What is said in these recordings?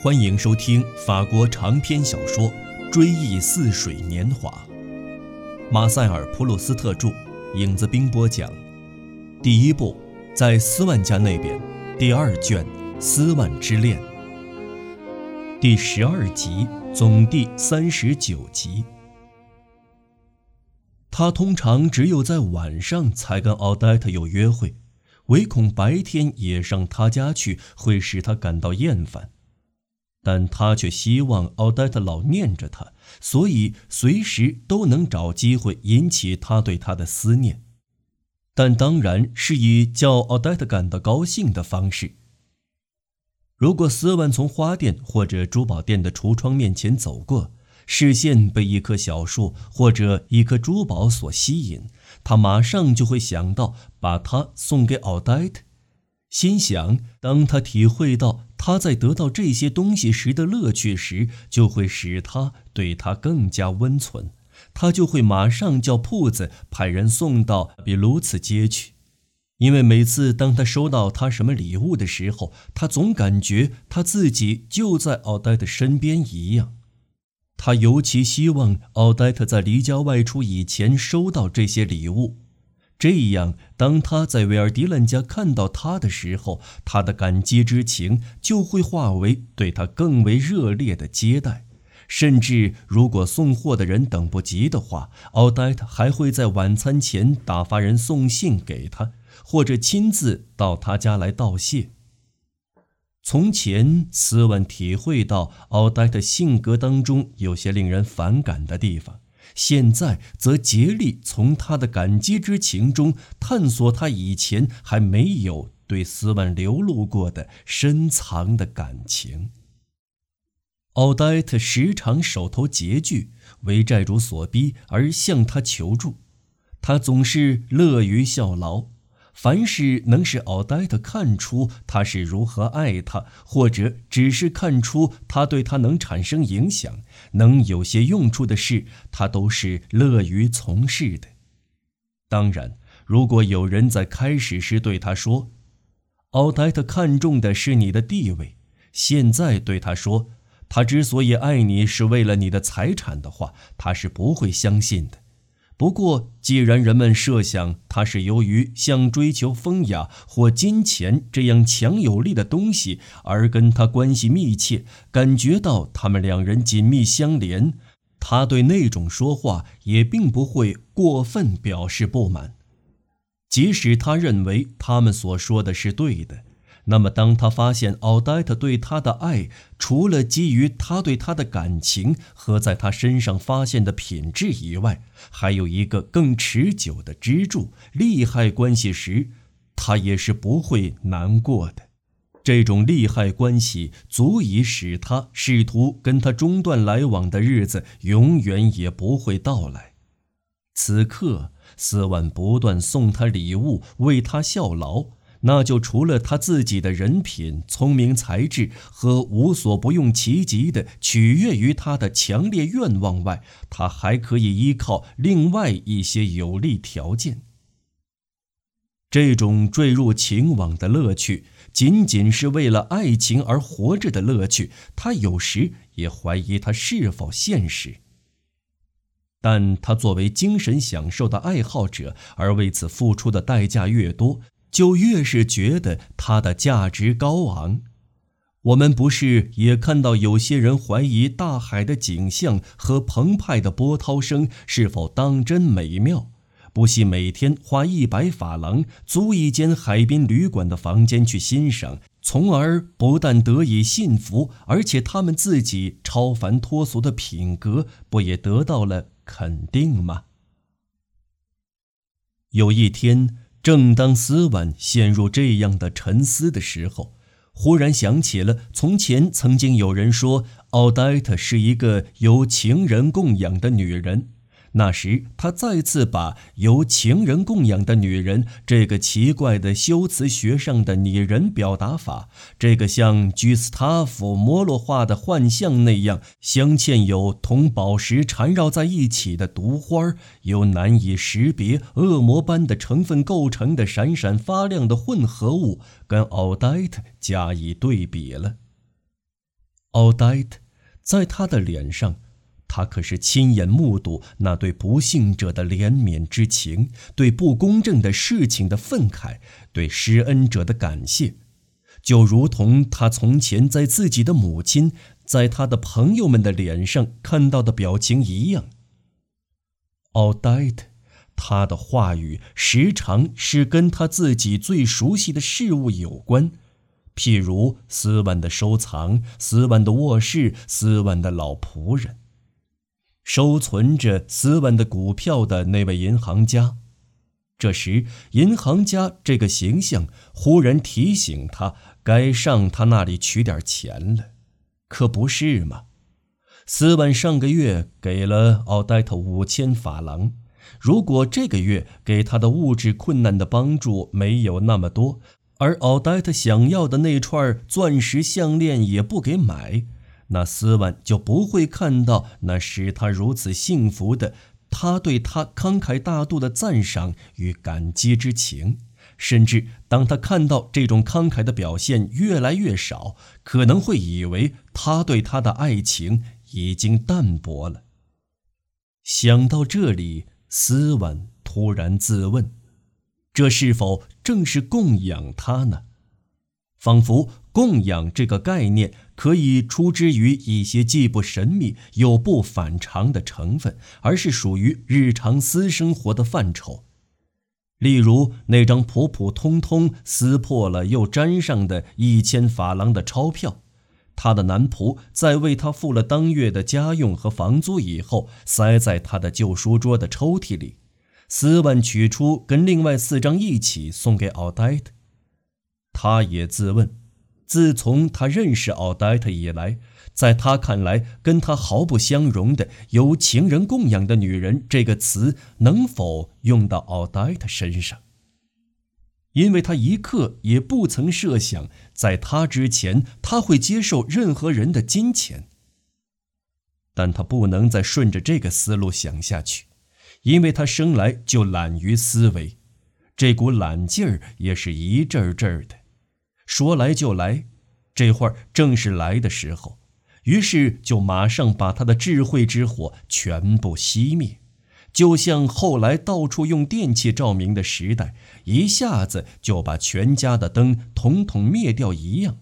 欢迎收听法国长篇小说《追忆似水年华》，马塞尔·普鲁斯特著，影子兵播讲。第一部，在斯万家那边，第二卷《斯万之恋》，第十二集，总第三十九集。他通常只有在晚上才跟奥黛特有约会，唯恐白天也上他家去会使他感到厌烦。但他却希望奥黛特老念着他，所以随时都能找机会引起他对他的思念。但当然是以叫奥黛特感到高兴的方式。如果斯万从花店或者珠宝店的橱窗面前走过，视线被一棵小树或者一颗珠宝所吸引，他马上就会想到把它送给奥黛特，心想：当他体会到。他在得到这些东西时的乐趣时，就会使他对他更加温存，他就会马上叫铺子派人送到比卢茨街去，因为每次当他收到他什么礼物的时候，他总感觉他自己就在奥黛特身边一样。他尤其希望奥黛特在离家外出以前收到这些礼物。这样，当他在维尔迪兰家看到他的时候，他的感激之情就会化为对他更为热烈的接待。甚至，如果送货的人等不及的话，奥黛特还会在晚餐前打发人送信给他，或者亲自到他家来道谢。从前，斯文体会到奥黛特性格当中有些令人反感的地方。现在则竭力从他的感激之情中探索他以前还没有对斯万流露过的深藏的感情。奥黛特时常手头拮据，为债主所逼而向他求助，他总是乐于效劳。凡是能使奥黛特看出他是如何爱他，或者只是看出他对他能产生影响、能有些用处的事，他都是乐于从事的。当然，如果有人在开始时对他说：“奥黛特看重的是你的地位”，现在对他说：“他之所以爱你是为了你的财产”的话，他是不会相信的。不过，既然人们设想他是由于像追求风雅或金钱这样强有力的东西而跟他关系密切，感觉到他们两人紧密相连，他对那种说话也并不会过分表示不满，即使他认为他们所说的是对的。那么，当他发现奥黛特对他的爱，除了基于他对他的感情和在他身上发现的品质以外，还有一个更持久的支柱——利害关系时，他也是不会难过的。这种利害关系足以使他试图跟他中断来往的日子永远也不会到来。此刻，斯万不断送他礼物，为他效劳。那就除了他自己的人品、聪明才智和无所不用其极的取悦于他的强烈愿望外，他还可以依靠另外一些有利条件。这种坠入情网的乐趣，仅仅是为了爱情而活着的乐趣，他有时也怀疑它是否现实。但他作为精神享受的爱好者，而为此付出的代价越多。就越是觉得它的价值高昂。我们不是也看到有些人怀疑大海的景象和澎湃的波涛声是否当真美妙，不惜每天花一百法郎租一间海滨旅馆的房间去欣赏，从而不但得以信服，而且他们自己超凡脱俗的品格不也得到了肯定吗？有一天。正当斯万陷入这样的沉思的时候，忽然想起了从前曾经有人说奥黛特是一个由情人供养的女人，那时，他再次把由情人供养的女人这个奇怪的修辞学上的拟人表达法，这个像居斯塔夫·摩洛画的幻象那样镶嵌有同宝石缠绕在一起的毒花，由难以识别恶魔般的成分构成的闪闪发亮的混合物，跟奥黛特加以对比了。奥黛特在他的脸上。他可是亲眼目睹那对不幸者的怜悯之情，对不公正的事情的愤慨，对施恩者的感谢，就如同他从前在自己的母亲、在他的朋友们的脸上看到的表情一样。奥黛特，他的话语时常是跟他自己最熟悉的事物有关，譬如斯万的收藏、斯万的卧室、斯万的老仆人。收存着斯文的股票的那位银行家，这时银行家这个形象忽然提醒他，该上他那里取点钱了，可不是吗？斯文上个月给了奥黛特五千法郎，如果这个月给他的物质困难的帮助没有那么多，而奥黛特想要的那串钻石项链也不给买。那斯万就不会看到那使他如此幸福的他对他慷慨大度的赞赏与感激之情，甚至当他看到这种慷慨的表现越来越少，可能会以为他对他的爱情已经淡薄了。想到这里，斯万突然自问：这是否正是供养他呢？仿佛供养这个概念可以出之于一些既不神秘又不反常的成分，而是属于日常私生活的范畴。例如那张普普通通撕破了又粘上的一千法郎的钞票，他的男仆在为他付了当月的家用和房租以后，塞在他的旧书桌的抽屉里。斯万取出，跟另外四张一起送给奥黛特。他也自问：自从他认识奥黛特以来，在他看来，跟他毫不相容的“由情人供养的女人”这个词，能否用到奥黛特身上？因为他一刻也不曾设想，在他之前，他会接受任何人的金钱。但他不能再顺着这个思路想下去，因为他生来就懒于思维，这股懒劲儿也是一阵儿阵儿的。说来就来，这会儿正是来的时候，于是就马上把他的智慧之火全部熄灭，就像后来到处用电器照明的时代，一下子就把全家的灯统统灭掉一样。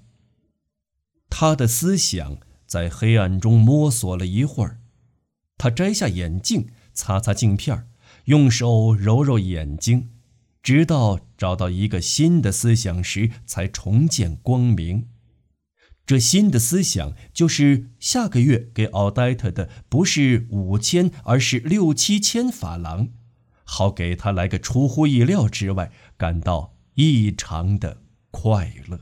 他的思想在黑暗中摸索了一会儿，他摘下眼镜，擦擦镜片，用手揉揉眼睛。直到找到一个新的思想时，才重见光明。这新的思想就是下个月给奥黛特的不是五千，而是六七千法郎，好给他来个出乎意料之外，感到异常的快乐。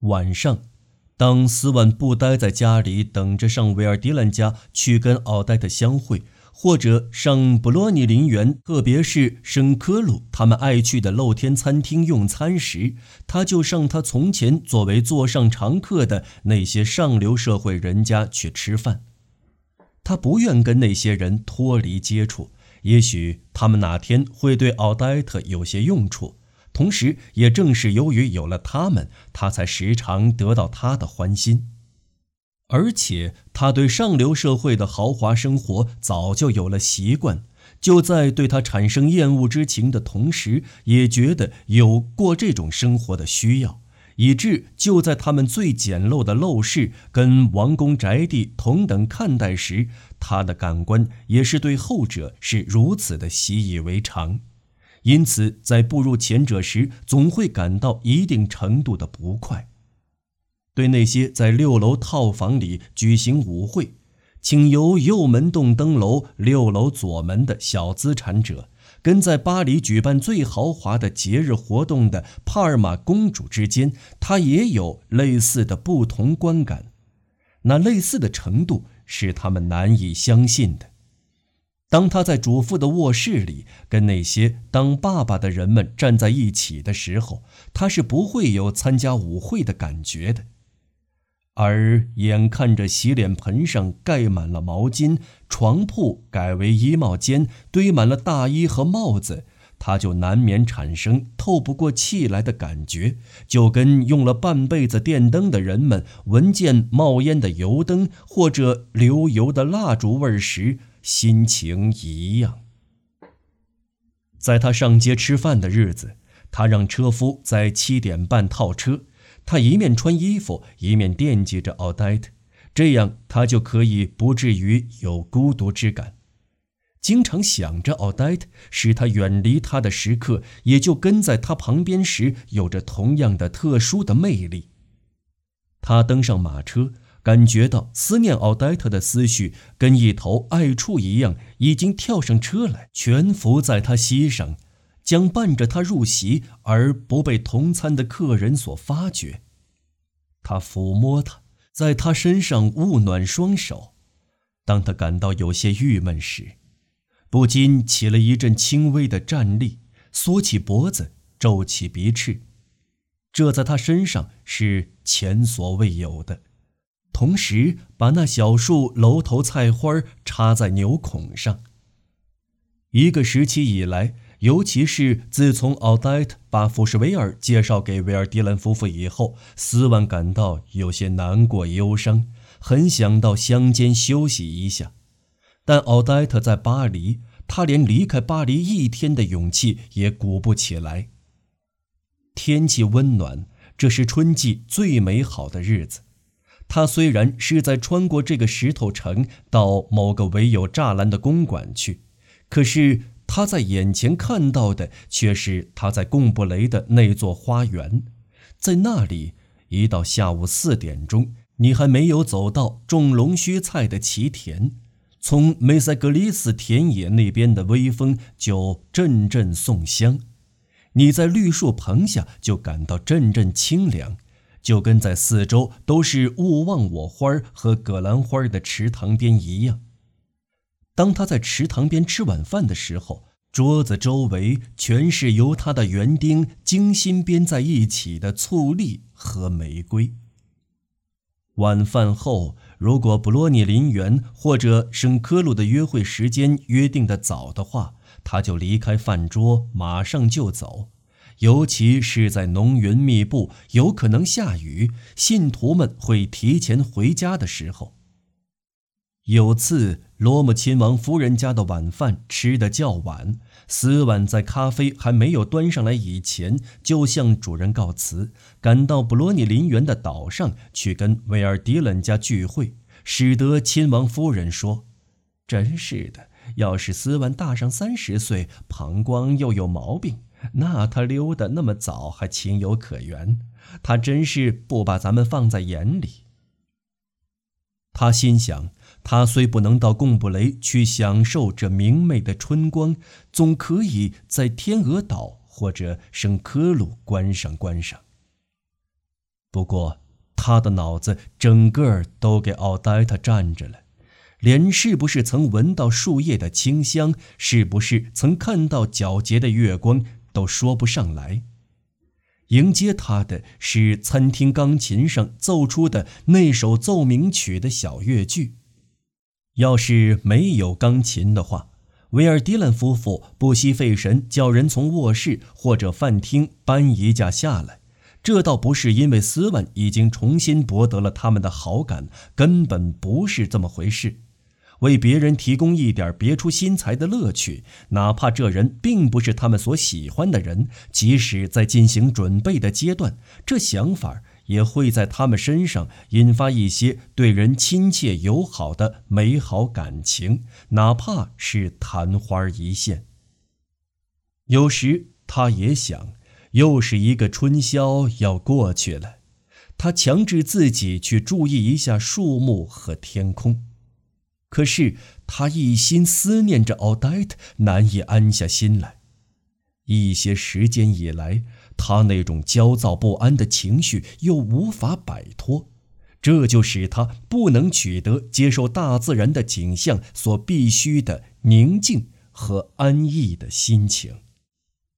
晚上，当斯万不待在家里等着上维尔迪兰家去跟奥黛特相会。或者上布洛尼陵园，特别是圣科鲁他们爱去的露天餐厅用餐时，他就上他从前作为座上常客的那些上流社会人家去吃饭。他不愿跟那些人脱离接触，也许他们哪天会对奥黛特有些用处。同时，也正是由于有了他们，他才时常得到他的欢心。而且他对上流社会的豪华生活早就有了习惯，就在对他产生厌恶之情的同时，也觉得有过这种生活的需要，以致就在他们最简陋的陋室跟王宫宅地同等看待时，他的感官也是对后者是如此的习以为常，因此在步入前者时，总会感到一定程度的不快。对那些在六楼套房里举行舞会，请由右门洞登楼六楼左门的小资产者，跟在巴黎举办最豪华的节日活动的帕尔玛公主之间，他也有类似的不同观感。那类似的程度是他们难以相信的，当他在主妇的卧室里跟那些当爸爸的人们站在一起的时候，他是不会有参加舞会的感觉的。而眼看着洗脸盆上盖满了毛巾，床铺改为衣帽间，堆满了大衣和帽子，他就难免产生透不过气来的感觉，就跟用了半辈子电灯的人们闻见冒烟的油灯或者流油的蜡烛味时心情一样。在他上街吃饭的日子，他让车夫在七点半套车。他一面穿衣服，一面惦记着奥黛特，这样他就可以不至于有孤独之感。经常想着奥黛特，使他远离他的时刻，也就跟在他旁边时有着同样的特殊的魅力。他登上马车，感觉到思念奥黛特的思绪跟一头爱畜一样，已经跳上车来，蜷伏在他膝上。将伴着他入席而不被同餐的客人所发觉。他抚摸他，在他身上捂暖双手。当他感到有些郁闷时，不禁起了一阵轻微的战栗，缩起脖子，皱起鼻翅。这在他身上是前所未有的。同时，把那小束楼头菜花插在牛孔上。一个时期以来。尤其是自从奥黛特把福什维尔介绍给维尔迪兰夫妇以后，斯万感到有些难过忧伤，很想到乡间休息一下。但奥黛特在巴黎，他连离开巴黎一天的勇气也鼓不起来。天气温暖，这是春季最美好的日子。他虽然是在穿过这个石头城到某个围有栅栏的公馆去，可是。他在眼前看到的却是他在贡布雷的那座花园，在那里，一到下午四点钟，你还没有走到种龙须菜的畦田，从梅塞格里斯田野那边的微风就阵阵送香，你在绿树棚下就感到阵阵清凉，就跟在四周都是勿忘我花和葛兰花的池塘边一样。当他在池塘边吃晚饭的时候，桌子周围全是由他的园丁精心编在一起的醋栗和玫瑰。晚饭后，如果布洛尼林园或者圣科鲁的约会时间约定的早的话，他就离开饭桌，马上就走。尤其是在浓云密布、有可能下雨、信徒们会提前回家的时候。有次，罗姆亲王夫人家的晚饭吃得较晚，斯万在咖啡还没有端上来以前，就向主人告辞，赶到布罗尼林园的岛上去跟维尔迪伦家聚会，使得亲王夫人说：“真是的，要是斯万大上三十岁，膀胱又有毛病，那他溜得那么早还情有可原。他真是不把咱们放在眼里。”他心想。他虽不能到贡布雷去享受这明媚的春光，总可以在天鹅岛或者圣科鲁观赏观赏。不过，他的脑子整个都给奥黛特占着了，连是不是曾闻到树叶的清香，是不是曾看到皎洁的月光，都说不上来。迎接他的是餐厅钢琴上奏出的那首奏鸣曲的小乐句。要是没有钢琴的话，维尔迪兰夫妇不惜费神叫人从卧室或者饭厅搬一架下来。这倒不是因为斯万已经重新博得了他们的好感，根本不是这么回事。为别人提供一点别出心裁的乐趣，哪怕这人并不是他们所喜欢的人，即使在进行准备的阶段，这想法。也会在他们身上引发一些对人亲切友好的美好感情，哪怕是昙花一现。有时他也想，又是一个春宵要过去了，他强制自己去注意一下树木和天空，可是他一心思念着奥黛特，难以安下心来。一些时间以来。他那种焦躁不安的情绪又无法摆脱，这就使他不能取得接受大自然的景象所必须的宁静和安逸的心情。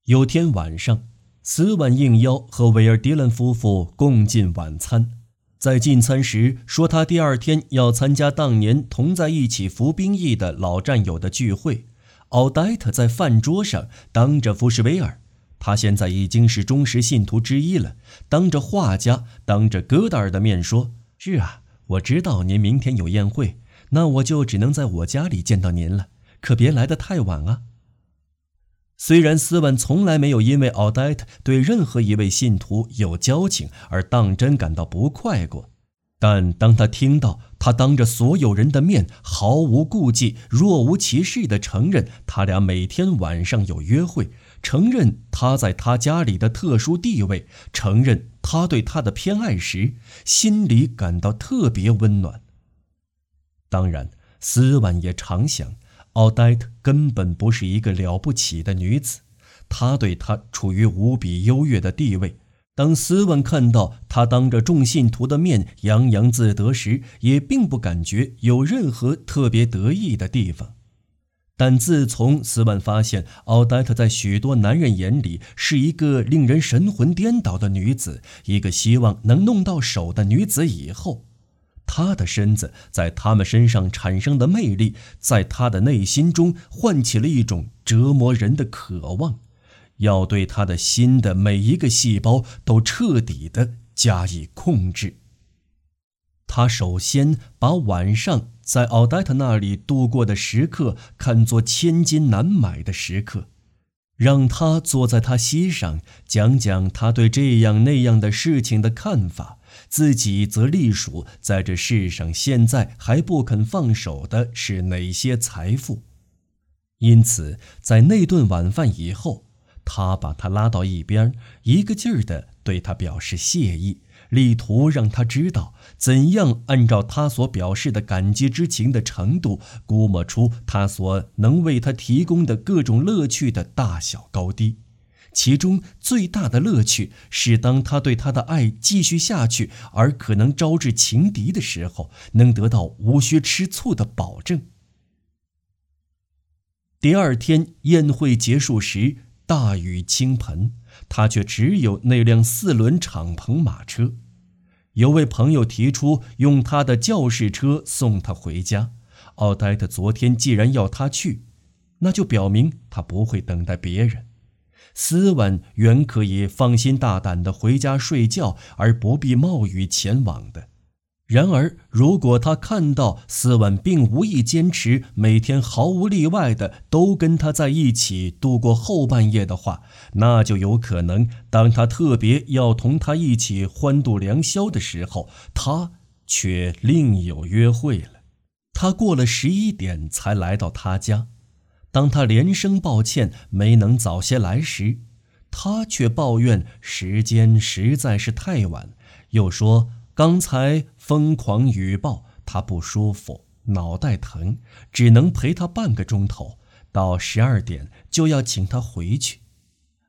有天晚上，斯万应邀和维尔迪伦夫妇共进晚餐，在进餐时说他第二天要参加当年同在一起服兵役的老战友的聚会。奥黛特在饭桌上当着福什维尔，他现在已经是忠实信徒之一了，当着画家、当着戈达尔的面说。是啊，我知道您明天有宴会，那我就只能在我家里见到您了。可别来得太晚啊。虽然斯文从来没有因为奥黛特对任何一位信徒有交情而当真感到不快过，但当他听到他当着所有人的面毫无顾忌、若无其事地承认他俩每天晚上有约会，承认他在他家里的特殊地位，承认。他对他的偏爱时，心里感到特别温暖。当然，斯万也常想，奥黛特根本不是一个了不起的女子，他对她处于无比优越的地位。当斯万看到她当着众信徒的面洋洋自得时，也并不感觉有任何特别得意的地方。但自从斯万发现奥黛特在许多男人眼里是一个令人神魂颠倒的女子，一个希望能弄到手的女子以后，他的身子在他们身上产生的魅力，在他的内心中唤起了一种折磨人的渴望，要对他的心的每一个细胞都彻底的加以控制。他首先把晚上。在奥黛特那里度过的时刻，看作千金难买的时刻，让他坐在他膝上，讲讲他对这样那样的事情的看法，自己则隶属在这世上现在还不肯放手的是哪些财富。因此，在那顿晚饭以后，他把他拉到一边，一个劲儿地对他表示谢意。力图让他知道怎样按照他所表示的感激之情的程度，估摸出他所能为他提供的各种乐趣的大小高低。其中最大的乐趣是，当他对他的爱继续下去，而可能招致情敌的时候，能得到无需吃醋的保证。第二天宴会结束时，大雨倾盆。他却只有那辆四轮敞篷马车。有位朋友提出用他的教士车送他回家。奥黛特昨天既然要他去，那就表明他不会等待别人。斯文原可以放心大胆地回家睡觉，而不必冒雨前往的。然而，如果他看到斯万并无意坚持每天毫无例外的都跟他在一起度过后半夜的话，那就有可能，当他特别要同他一起欢度良宵的时候，他却另有约会了。他过了十一点才来到他家，当他连声抱歉没能早些来时，他却抱怨时间实在是太晚，又说。刚才疯狂雨暴，他不舒服，脑袋疼，只能陪他半个钟头，到十二点就要请他回去。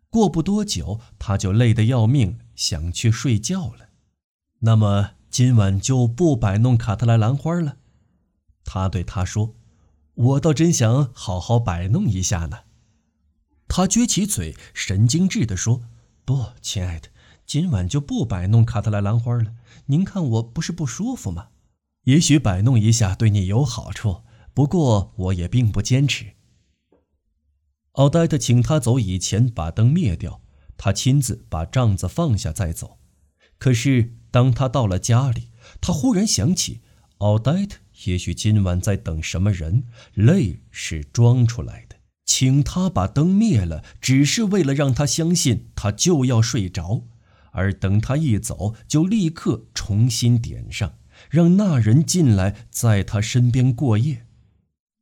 过不多久，他就累得要命，想去睡觉了。那么今晚就不摆弄卡特莱兰花了？他对他说：“我倒真想好好摆弄一下呢。”他撅起嘴，神经质地说：“不，亲爱的。”今晚就不摆弄卡特莱兰花了。您看我不是不舒服吗？也许摆弄一下对你有好处，不过我也并不坚持。奥黛特请他走以前把灯灭掉，他亲自把帐子放下再走。可是当他到了家里，他忽然想起，奥黛特也许今晚在等什么人，泪是装出来的，请他把灯灭了，只是为了让他相信他就要睡着。而等他一走，就立刻重新点上，让那人进来，在他身边过夜。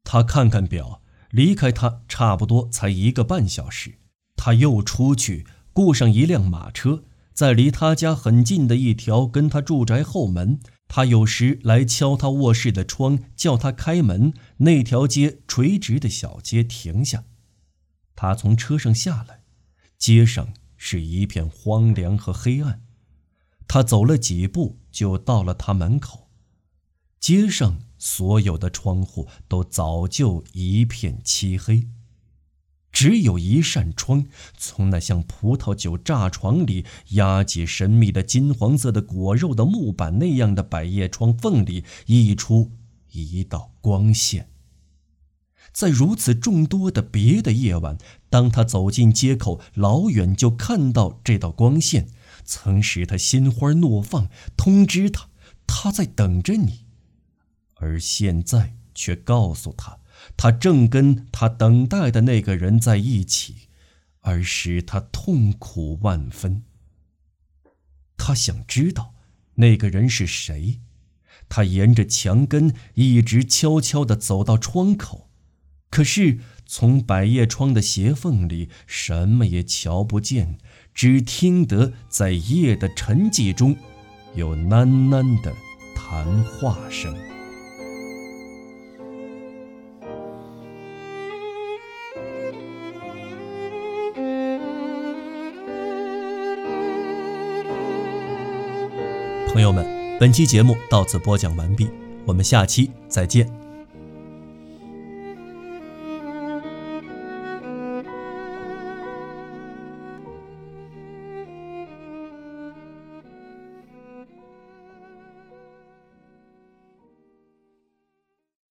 他看看表，离开他差不多才一个半小时。他又出去雇上一辆马车，在离他家很近的一条跟他住宅后门。他有时来敲他卧室的窗，叫他开门。那条街垂直的小街停下，他从车上下来，街上。是一片荒凉和黑暗，他走了几步，就到了他门口。街上所有的窗户都早就一片漆黑，只有一扇窗，从那像葡萄酒炸床里压挤神秘的金黄色的果肉的木板那样的百叶窗缝里溢出一道光线。在如此众多的别的夜晚，当他走进街口，老远就看到这道光线，曾使他心花怒放，通知他他在等着你，而现在却告诉他，他正跟他等待的那个人在一起，而使他痛苦万分。他想知道那个人是谁，他沿着墙根一直悄悄地走到窗口。可是，从百叶窗的斜缝里，什么也瞧不见，只听得在夜的沉寂中，有喃喃的谈话声。朋友们，本期节目到此播讲完毕，我们下期再见。